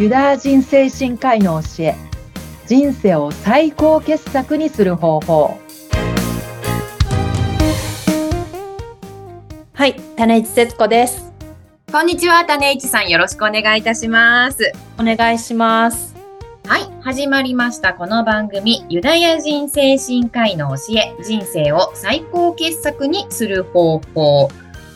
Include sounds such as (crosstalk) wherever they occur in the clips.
ユダヤ人精神科医の教え人生を最高傑作にする方法。はい種市節子です。こんにちは種市さんよろしくお願いいたします。お願いします。はい始まりましたこの番組ユダヤ人精神科医の教え人生を最高傑作にする方法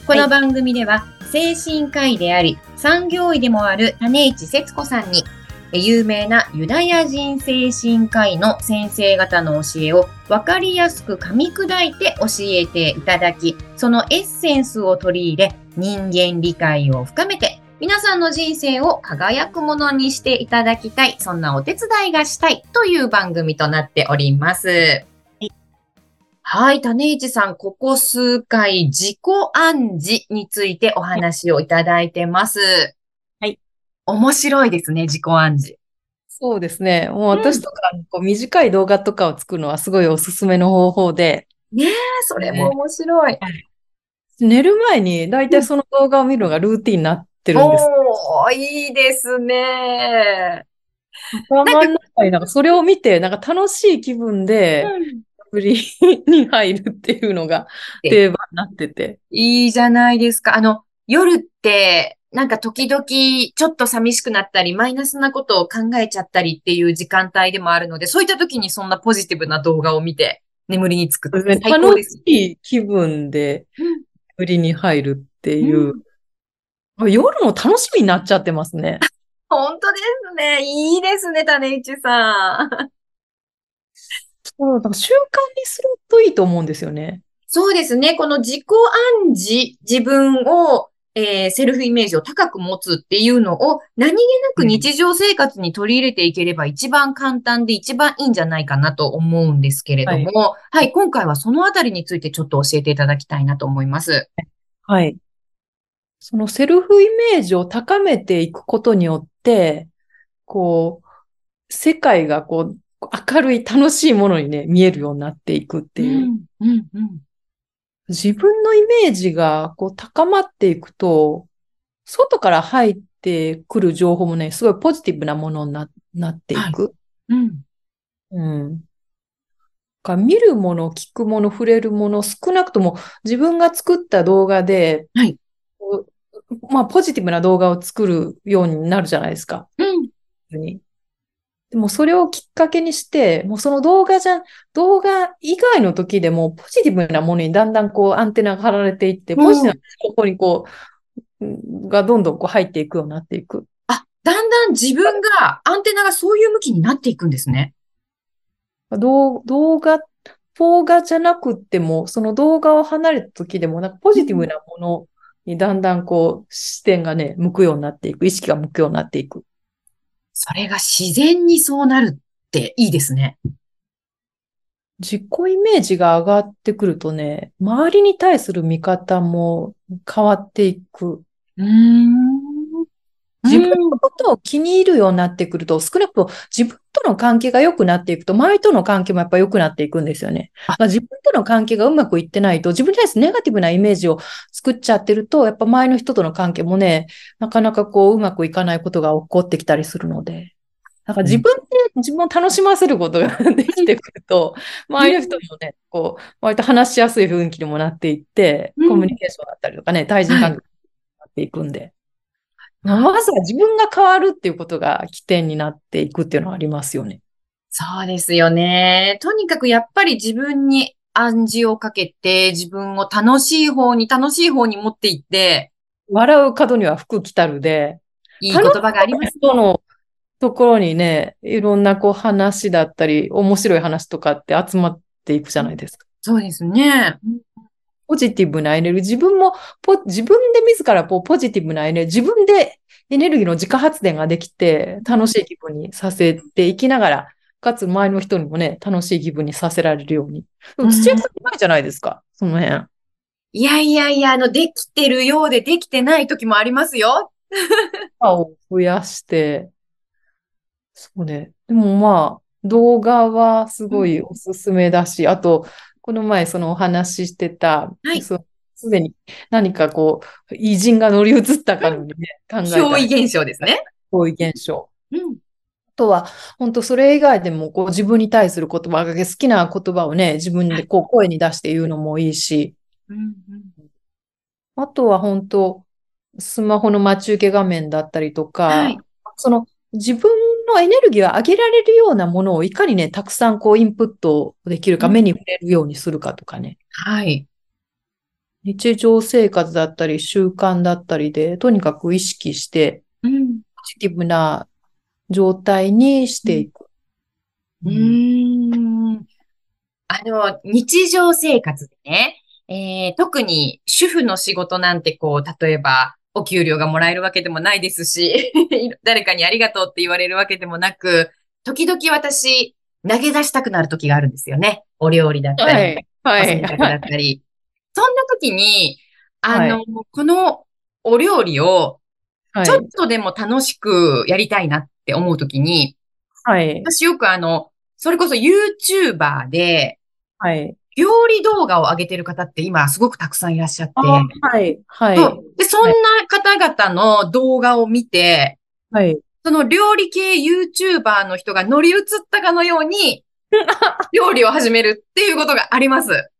この番組では、精神科医であり、産業医でもある種市節子さんに、有名なユダヤ人精神科医の先生方の教えを分かりやすく噛み砕いて教えていただき、そのエッセンスを取り入れ、人間理解を深めて、皆さんの人生を輝くものにしていただきたい、そんなお手伝いがしたいという番組となっております。はい、種市さん、ここ数回、自己暗示についてお話をいただいてます。はい。面白いですね、自己暗示。そうですね。もう私とか、こう短い動画とかを作るのはすごいおすすめの方法で。ねえ、それも面白い。ね、寝る前に大体その動画を見るのがルーティンになってるんです。おー、いいですね。頭の中になんかそれを見て、なんか楽しい気分で、振り (laughs) に入るっていうのが定番になってて。いいじゃないですか。あの、夜って、なんか時々ちょっと寂しくなったり、マイナスなことを考えちゃったりっていう時間帯でもあるので、そういった時にそんなポジティブな動画を見て、眠りにつくと最高です。楽しい気分で、振りに入るっていう、うん、夜も楽しみになっちゃってますね。(laughs) 本当ですね。いいですね、種市さん。そう、だから習慣にするといいと思うんですよね。そうですね。この自己暗示、自分を、えー、セルフイメージを高く持つっていうのを何気なく日常生活に取り入れていければ一番簡単で一番いいんじゃないかなと思うんですけれども、はい、はい、今回はそのあたりについてちょっと教えていただきたいなと思います。はい。そのセルフイメージを高めていくことによって、こう、世界がこう、明るい楽しいものにね、見えるようになっていくっていう。うんうんうん、自分のイメージがこう高まっていくと、外から入ってくる情報もね、すごいポジティブなものにななっていく。はい、うん。うん。か見るもの、聞くもの、触れるもの、少なくとも自分が作った動画で、はい。まあ、ポジティブな動画を作るようになるじゃないですか。うん。でもそれをきっかけにして、もうその動画じゃ、動画以外の時でもポジティブなものにだんだんこうアンテナが張られていって、ポジティブなここにこう、がどんどんこう入っていくようになっていく。あ、だんだん自分が、アンテナがそういう向きになっていくんですね。動画、動画じゃなくっても、その動画を離れた時でも、なんかポジティブなものにだんだんこう視点がね、向くようになっていく、意識が向くようになっていく。それが自然にそうなるっていいですね。自己イメージが上がってくるとね、周りに対する見方も変わっていく。うん自分のことを気に入るようになってくると、少なくとも自分との関係が良くなっていくと、周りとの関係もやっぱ良くなっていくんですよね。まあ、自分との関係がうまくいってないと、自分に対してネガティブなイメージを作っちゃってると、やっぱ周りの人との関係もね、なかなかこう、うまくいかないことが起こってきたりするので。なんか自分で自分を楽しませることができてくると、周りの人もね、こう、割と話しやすい雰囲気にもなっていって、コミュニケーションだったりとかね、対人関係になっていくんで。まずは自分が変わるっていうことが起点になっていくっていうのはありますよね。そうですよね。とにかくやっぱり自分に暗示をかけて、自分を楽しい方に楽しい方に持っていって、笑う角には服着たるで、いい言葉があります、ね。のところにね、いろんなこう話だったり、面白い話とかって集まっていくじゃないですか。そうですね。ポジティブなエネルギー、自分も自分で自らポジティブなエネルギー、自分でエネルギーの自家発電ができて、楽しい気分にさせていきながら、かつ周りの人にもね、楽しい気分にさせられるように。土屋さんないじゃないですか、その辺。いやいやいや、あの、できてるようでできてない時もありますよ。(laughs) 歯を増やして、そうね。でもまあ、動画はすごいおすすめだし、あと、この前そのお話ししてた、はい、すでに何かこう、偉人が乗り移ったかのようにね、考えた。憑依現象ですね。憑依現象。うん。あとは、本当それ以外でも、こう自分に対する言葉が好きな言葉をね、自分でこう声に出して言うのもいいし、うんうんあとは本当、スマホの待ち受け画面だったりとか、はいその自分のエネルギーを上げられるようなものをいかにね、たくさんこうインプットできるか、うん目に触れるようにするかとかね。はい。日常生活だったり習慣だったりで、とにかく意識して、うん。ポジティブな状態にしていく。うーん。あの、日常生活でね、えー特に主婦の仕事なんてこう、例えば、お給料がもらえるわけでもないですし、(laughs) 誰かにありがとうって言われるわけでもなく、時々私、投げ出したくなる時があるんですよね。お料理だったり、はい。おはい。洗濯だったり。そんな時に、あの、はこのお料理をはいちょっとでも楽しくやりたいなって思う時に、はい。私よくあの、それこそ YouTuber で、はい。料理動画を上げてる方って今すごくたくさんいらっしゃって、あはい。はい。そうで、そんな方々の動画を見て、はい。その料理系 YouTuber の人が乗り移ったかのように、(laughs) 料理を始めるっていうことがあります。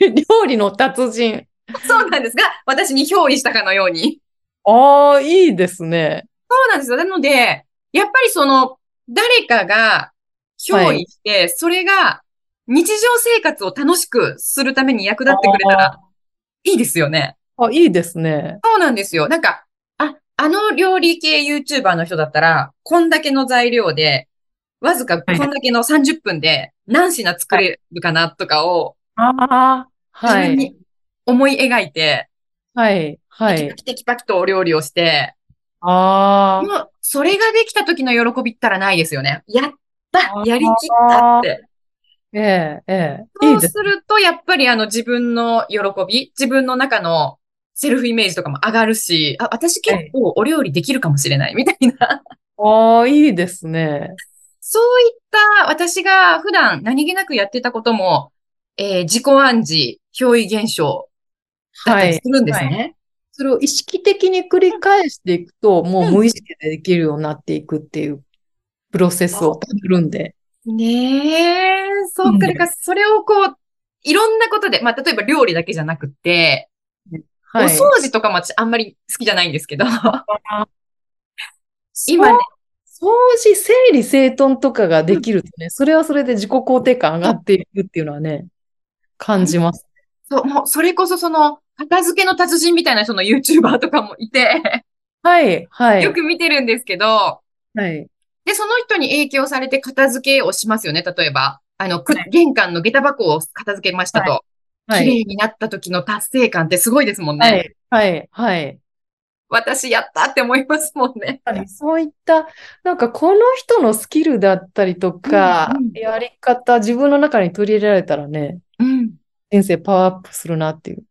料理の達人。そうなんですが、私に憑依したかのように。ああ、いいですね。そうなんですよ。なので、やっぱりその、誰かが憑依して、それが日常生活を楽しくするために役立ってくれたらいいですよね。あ、いいですね。そうなんですよ。なんか、あ、あの料理系 YouTuber の人だったら、こんだけの材料で、わずかこんだけの30分で何品作れるかなとかをああ、はい。自分に思い描いて、はい。はいテキパ。キテキパキとお料理をして、あもう、それができた時の喜びったらないですよね。やったやりきったって。あ、ええ、ええ。いそうすすると、やっぱりあの自分の喜び、自分の中のセルフイメージとかも上がるし、あ、私結構お料理できるかもしれないみたいな。ああ、いいですね。そういった私が普段何気なくやってたことも、えー自己暗示、憑依現象だったはいりす。るんですね。それを意識的に繰り返していくと、もううん無意識でできるようになっていくっていうプロセスをたどるんで。ねえ、そうか。うんだからそれをこう、いろんなことで、まあ、例えば料理だけじゃなくて、はい。お掃除とかも私あんまり好きじゃないんですけど、(laughs) 今ね、掃除、整理整頓とかができるとね、それはそれで自己肯定感上がっていくっていうのはね、感じます。そう、もうそれこそその、片付けの達人みたいな人の YouTuber とかもいて、はい、はい。よく見てるんですけど、はい。で、その人に影響されて片付けをしますよね。例えば、あの、く玄関の下駄箱を片付けましたと。綺はい。麗になった時の達成感ってすごいですもんね。はい、はい、はい。私やったって思いますもんね。そういった、なんかこの人のスキルだったりとかうんうん、やり方、自分の中に取り入れられたらね、うん。人生パワーアップするなっていう。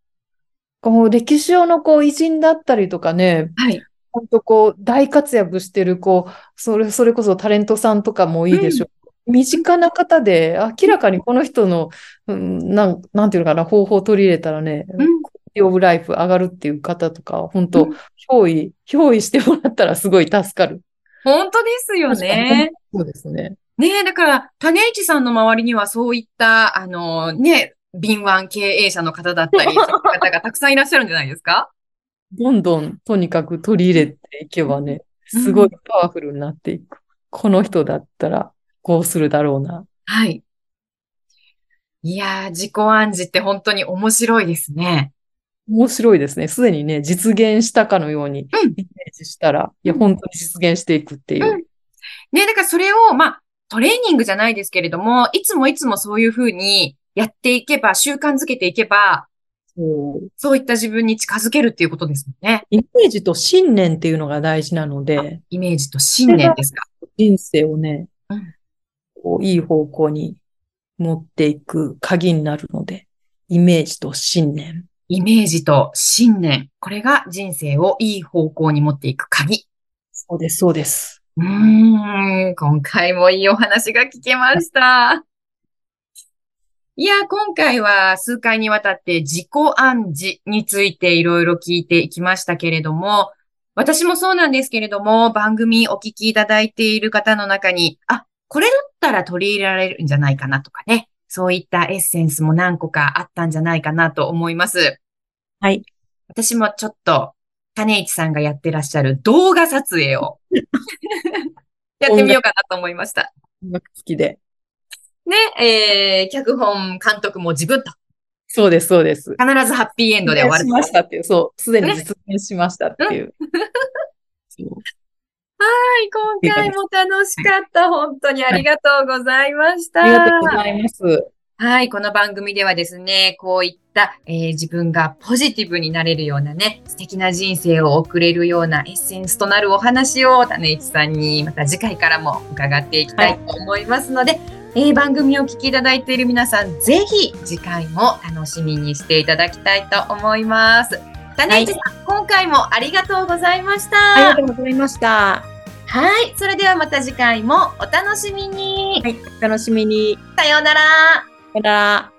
こう歴史上のこう偉人だったりとかね、はい。本当こう大活躍してるこう、それ、それこそタレントさんとかもいいでしょう。身近な方で明らかにこの人の、うん、なん、なんていうのかな、方法を取り入れたらね、うん。クオリティオブライフ上がるっていう方とか、本当うん憑依、憑依してもらったらすごい助かる。本当ですよね。そうですね。ねえ、だから、種市さんの周りにはそういった、あの、ね、敏腕経営者の方だったり、そういう方がたくさんいらっしゃるんじゃないですか？どんどんとにかく取り入れていけばね、うんすごいパワフルになっていく。この人だったらこうするだろうな。はい。いやー、自己暗示って本当に面白いですね。面白いですね。すでにね、実現したかのようにうんイメージしたら、いや、うん本当に実現していくっていう。うんね、だからそれを、まあ、トレーニングじゃないですけれども、いつもいつもそういうふうにやっていけば、習慣づけていけば、そうそういった自分に近づけるっていうことですもんね。イメージと信念っていうのが大事なので、イメージと信念ですか。人生をねうん、こういい方向に持っていく鍵になるので、イメージと信念。イメージと信念。これが人生をいい方向に持っていく鍵。そうです、そうです。うーん、今回もいいお話が聞けました。いや、今回は数回にわたって自己暗示についていろいろ聞いていきましたけれども、私もそうなんですけれども、番組お聞きいただいている方の中に、あ、これだったら取り入れられるんじゃないかなとかね。そういったエッセンスも何個かあったんじゃないかなと思います。はい。私もちょっと、種市さんがやってらっしゃる動画撮影を (laughs) やってみようかなと思いました。音楽好きで。ね、えー、脚本、監督も自分と、そうです、そうです。必ずハッピーエンドで終わるし。ましたっていう、そう、すでに実現しましたっていう。そうはい、今回も楽しかった。本当にありがとうございました。ありがとうございます。はい、この番組ではですね、こういった、えー自分がポジティブになれるようなね、素敵な人生を送れるようなエッセンスとなるお話を種市さんにまた次回からも伺っていきたいと思いますので、えー番組を聞きいただいている皆さん、ぜひ次回も楽しみにしていただきたいと思います。種市さん、今回もありがとうございました。ありがとうございました。はい、それではまた次回もお楽しみに。はい、お楽しみに。さようなら。さよなら。